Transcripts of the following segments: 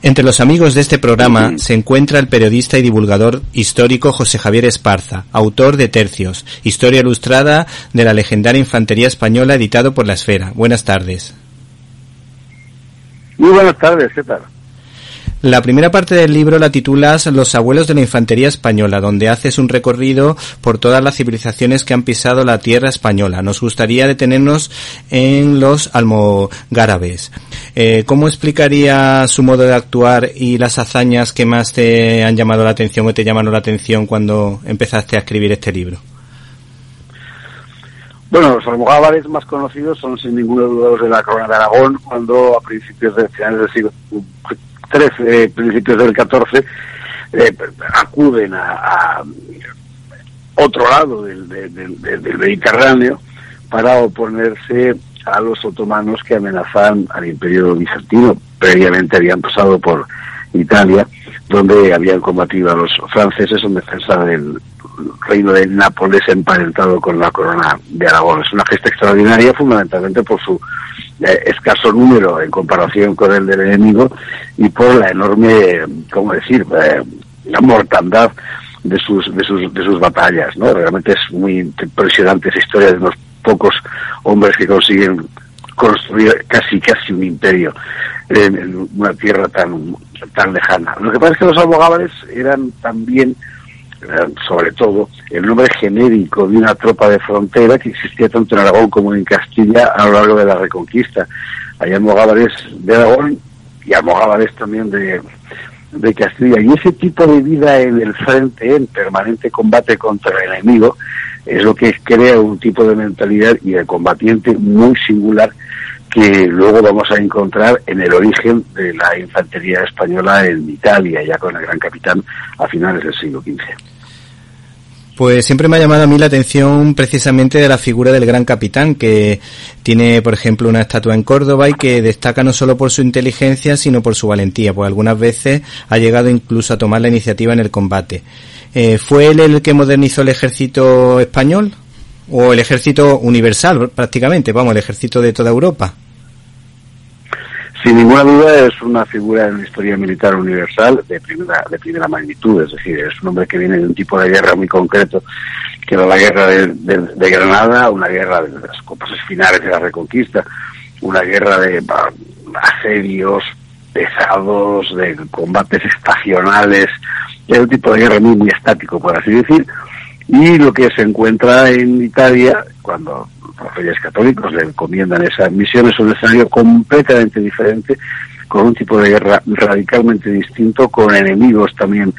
Entre los amigos de este programa se encuentra el periodista y divulgador histórico José Javier Esparza, autor de Tercios, Historia Ilustrada de la legendaria Infantería Española editado por La Esfera. Buenas tardes. Muy buenas tardes, ¿qué tal? La primera parte del libro la titulas Los abuelos de la infantería española, donde haces un recorrido por todas las civilizaciones que han pisado la tierra española. Nos gustaría detenernos en los almogárabes. Eh, ¿Cómo explicaría su modo de actuar y las hazañas que más te han llamado la atención o te llamaron la atención cuando empezaste a escribir este libro? Bueno, los almogávares más conocidos son sin ninguna duda los de la corona de Aragón, cuando a principios de finales del siglo 13, principios del 14, eh, acuden a, otro lado del, Mediterráneo para oponerse a los otomanos que amenazan al imperio bizantino. Previamente habían pasado por Italia, donde habían combatido a los franceses en defensa del reino de Nápoles emparentado con la corona de Aragón. Es una gesta extraordinaria, fundamentalmente por su eh, escaso número en comparación con el del enemigo y por la enorme, ¿cómo decir?, eh, la mortandad de sus, de sus, de sus batallas, ¿no? Realmente es muy impresionante esa historia de unos pocos hombres que consiguen construir casi casi un imperio en, una tierra tan tan lejana. Lo que pasa es que los almogávares eran también sobre todo el nombre genérico de una tropa de frontera que existía tanto en Aragón como en Castilla a lo largo de la Reconquista. Hay almogávares de Aragón y almogávares también de, de Castilla. Y ese tipo de vida en el frente, en permanente combate contra el enemigo, es lo que crea un tipo de mentalidad y de combatiente muy singular que luego vamos a encontrar en el origen de la infantería española en Italia, ya con el gran capitán a finales del siglo XV. Pues siempre me ha llamado a mí la atención precisamente de la figura del gran capitán, que tiene, por ejemplo, una estatua en Córdoba y que destaca no solo por su inteligencia, sino por su valentía, pues algunas veces ha llegado incluso a tomar la iniciativa en el combate. Eh, ¿Fue él el que modernizó el ejército español? ¿O el ejército universal, prácticamente? Vamos, el ejército de toda Europa. Sin ninguna duda es una figura en la historia militar universal de primera, de primera magnitud, es decir, es un hombre que viene de un tipo de guerra muy concreto, que era la guerra de, Granada, una guerra de las copas finales de la Reconquista, una guerra de asedios pesados, de combates estacionales, era un tipo de guerra muy, muy estático, por así decir, y lo que se encuentra en Italia, cuando los reyes católicos le encomiendan esa misión, es un escenario completamente diferente, con un tipo de guerra radicalmente distinto, con enemigos también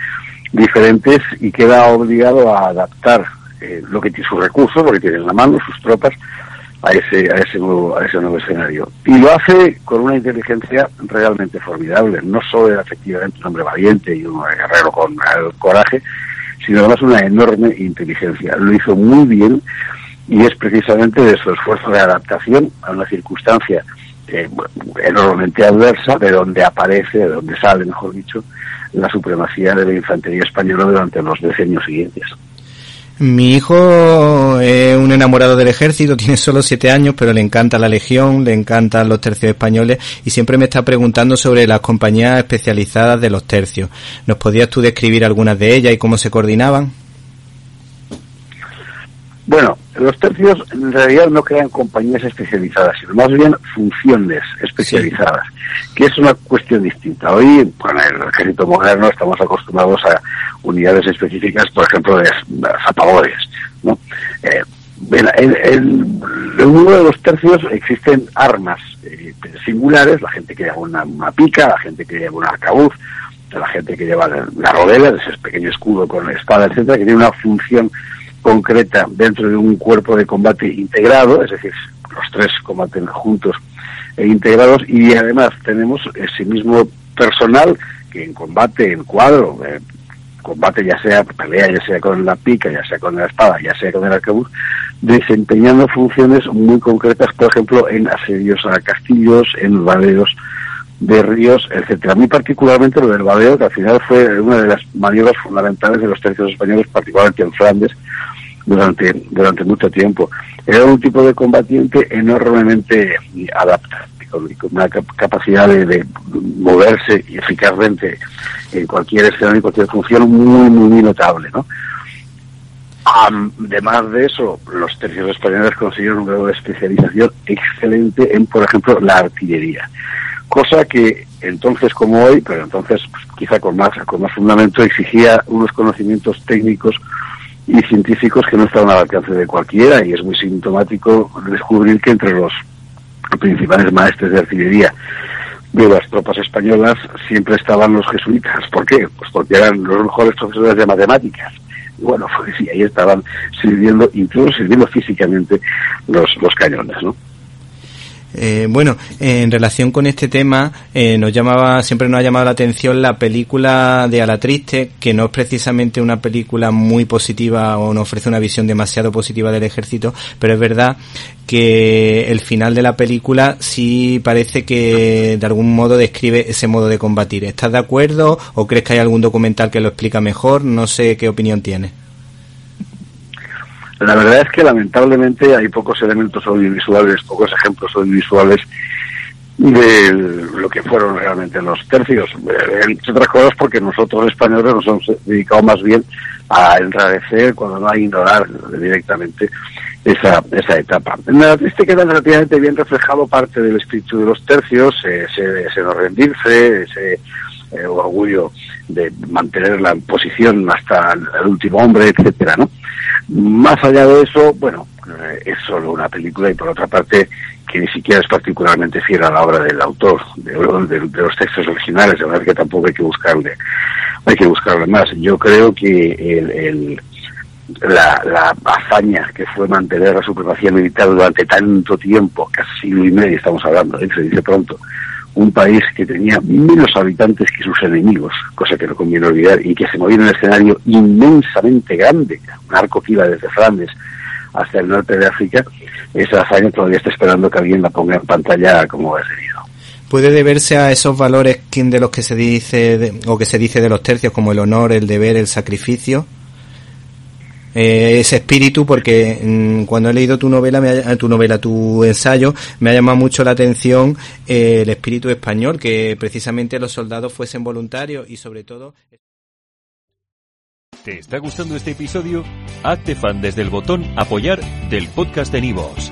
diferentes y queda obligado a adaptar eh, lo que tiene sus recursos, lo que tiene en la mano, sus tropas, a ese, a ese nuevo, a ese nuevo escenario. Y lo hace con una inteligencia realmente formidable. No solo era efectivamente un hombre valiente y un guerrero con coraje, sino además una enorme inteligencia. Lo hizo muy bien y es precisamente de su esfuerzo de adaptación a una circunstancia eh, enormemente adversa, de donde aparece, de donde sale, mejor dicho, la supremacía de la infantería española durante los decenios siguientes. Mi hijo es un enamorado del ejército, tiene solo siete años, pero le encanta la legión, le encantan los tercios españoles y siempre me está preguntando sobre las compañías especializadas de los tercios. ¿Nos podías tú describir algunas de ellas y cómo se coordinaban? Bueno, los tercios en realidad no crean compañías especializadas, sino más bien funciones especializadas, que es una cuestión distinta. Hoy, con el ejército moderno, estamos acostumbrados a unidades específicas, por ejemplo, de zapadores. ¿no? Eh, en, uno de los tercios existen armas eh, singulares, la gente que lleva una, pica, la gente que lleva un arcabuz, la gente que lleva la rodela, ese pequeño escudo con espada, etcétera, que tiene una función concreta dentro de un cuerpo de combate integrado, es decir, los tres combaten juntos e integrados y además tenemos ese mismo personal que en combate, en cuadro, eh, combate ya sea pelea, ya sea con la pica, ya sea con la espada, ya sea con el arcabuz, desempeñando funciones muy concretas, por ejemplo, en asedios a castillos, en vadeos de ríos, etcétera. A mí particularmente lo del vadeo, que al final fue una de las maniobras fundamentales de los tercios españoles, particularmente en Flandes, durante, durante mucho tiempo. Era un tipo de combatiente enormemente adaptado con una capacidad de, moverse eficazmente en cualquier escenario, en cualquier función muy, muy, muy notable, ¿no? Además de eso, los tercios españoles consiguieron un grado de especialización excelente en, por ejemplo, la artillería. Cosa que entonces como hoy, pero entonces pues, quizá con más, con más fundamento, exigía unos conocimientos técnicos y científicos que no estaban al alcance de cualquiera y es muy sintomático descubrir que entre los principales maestros de artillería de las tropas españolas siempre estaban los jesuitas. ¿Por qué? Pues porque eran los mejores profesores de matemáticas. Y bueno, pues sí, ahí estaban sirviendo, incluso sirviendo físicamente los, cañones, ¿no? Eh, bueno, en relación con este tema, eh, nos llamaba, siempre nos ha llamado la atención la película de A la Triste, que no es precisamente una película muy positiva o no ofrece una visión demasiado positiva del ejército, pero es verdad que el final de la película sí parece que de algún modo describe ese modo de combatir. ¿Estás de acuerdo o crees que hay algún documental que lo explica mejor? No sé qué opinión tienes. La verdad es que lamentablemente hay pocos elementos audiovisuales, pocos ejemplos audiovisuales de lo que fueron realmente los tercios. Eh, entre otras cosas porque nosotros españoles nos hemos dedicado más bien a enrarecer cuando no hay ignorar directamente esa, esa etapa. En la triste queda relativamente bien reflejado parte del espíritu de los tercios, ese, ese no rendirse, ese eh, orgullo de mantener la posición hasta el último hombre, etcétera, ¿no? Más allá de eso, bueno, eh, es solo una película y por otra parte que ni siquiera es particularmente fiel a la obra del autor, de, los textos originales, de verdad que tampoco hay que buscarle, hay que buscarle más. Yo creo que la, hazaña que fue mantener la supremacía militar durante tanto tiempo, casi siglo y medio estamos hablando, ¿eh? se dice pronto, un país que tenía menos habitantes que sus enemigos, cosa que no conviene olvidar, y que se movía en un escenario inmensamente grande, un arco que iba desde Flandes hasta el norte de África, esa hazaña todavía está esperando que alguien la ponga en pantalla como es debido. ¿Puede deberse a esos valores de los que se dice, o que se dice de los tercios, como el honor, el deber, el sacrificio? eh, ese espíritu porque mm, cuando he leído tu novela, me ha, tu novela, tu ensayo, me ha llamado mucho la atención eh, el espíritu español, que precisamente los soldados fuesen voluntarios y sobre todo... ¿Te está gustando este episodio? Hazte fan desde el botón apoyar del podcast de Nivos.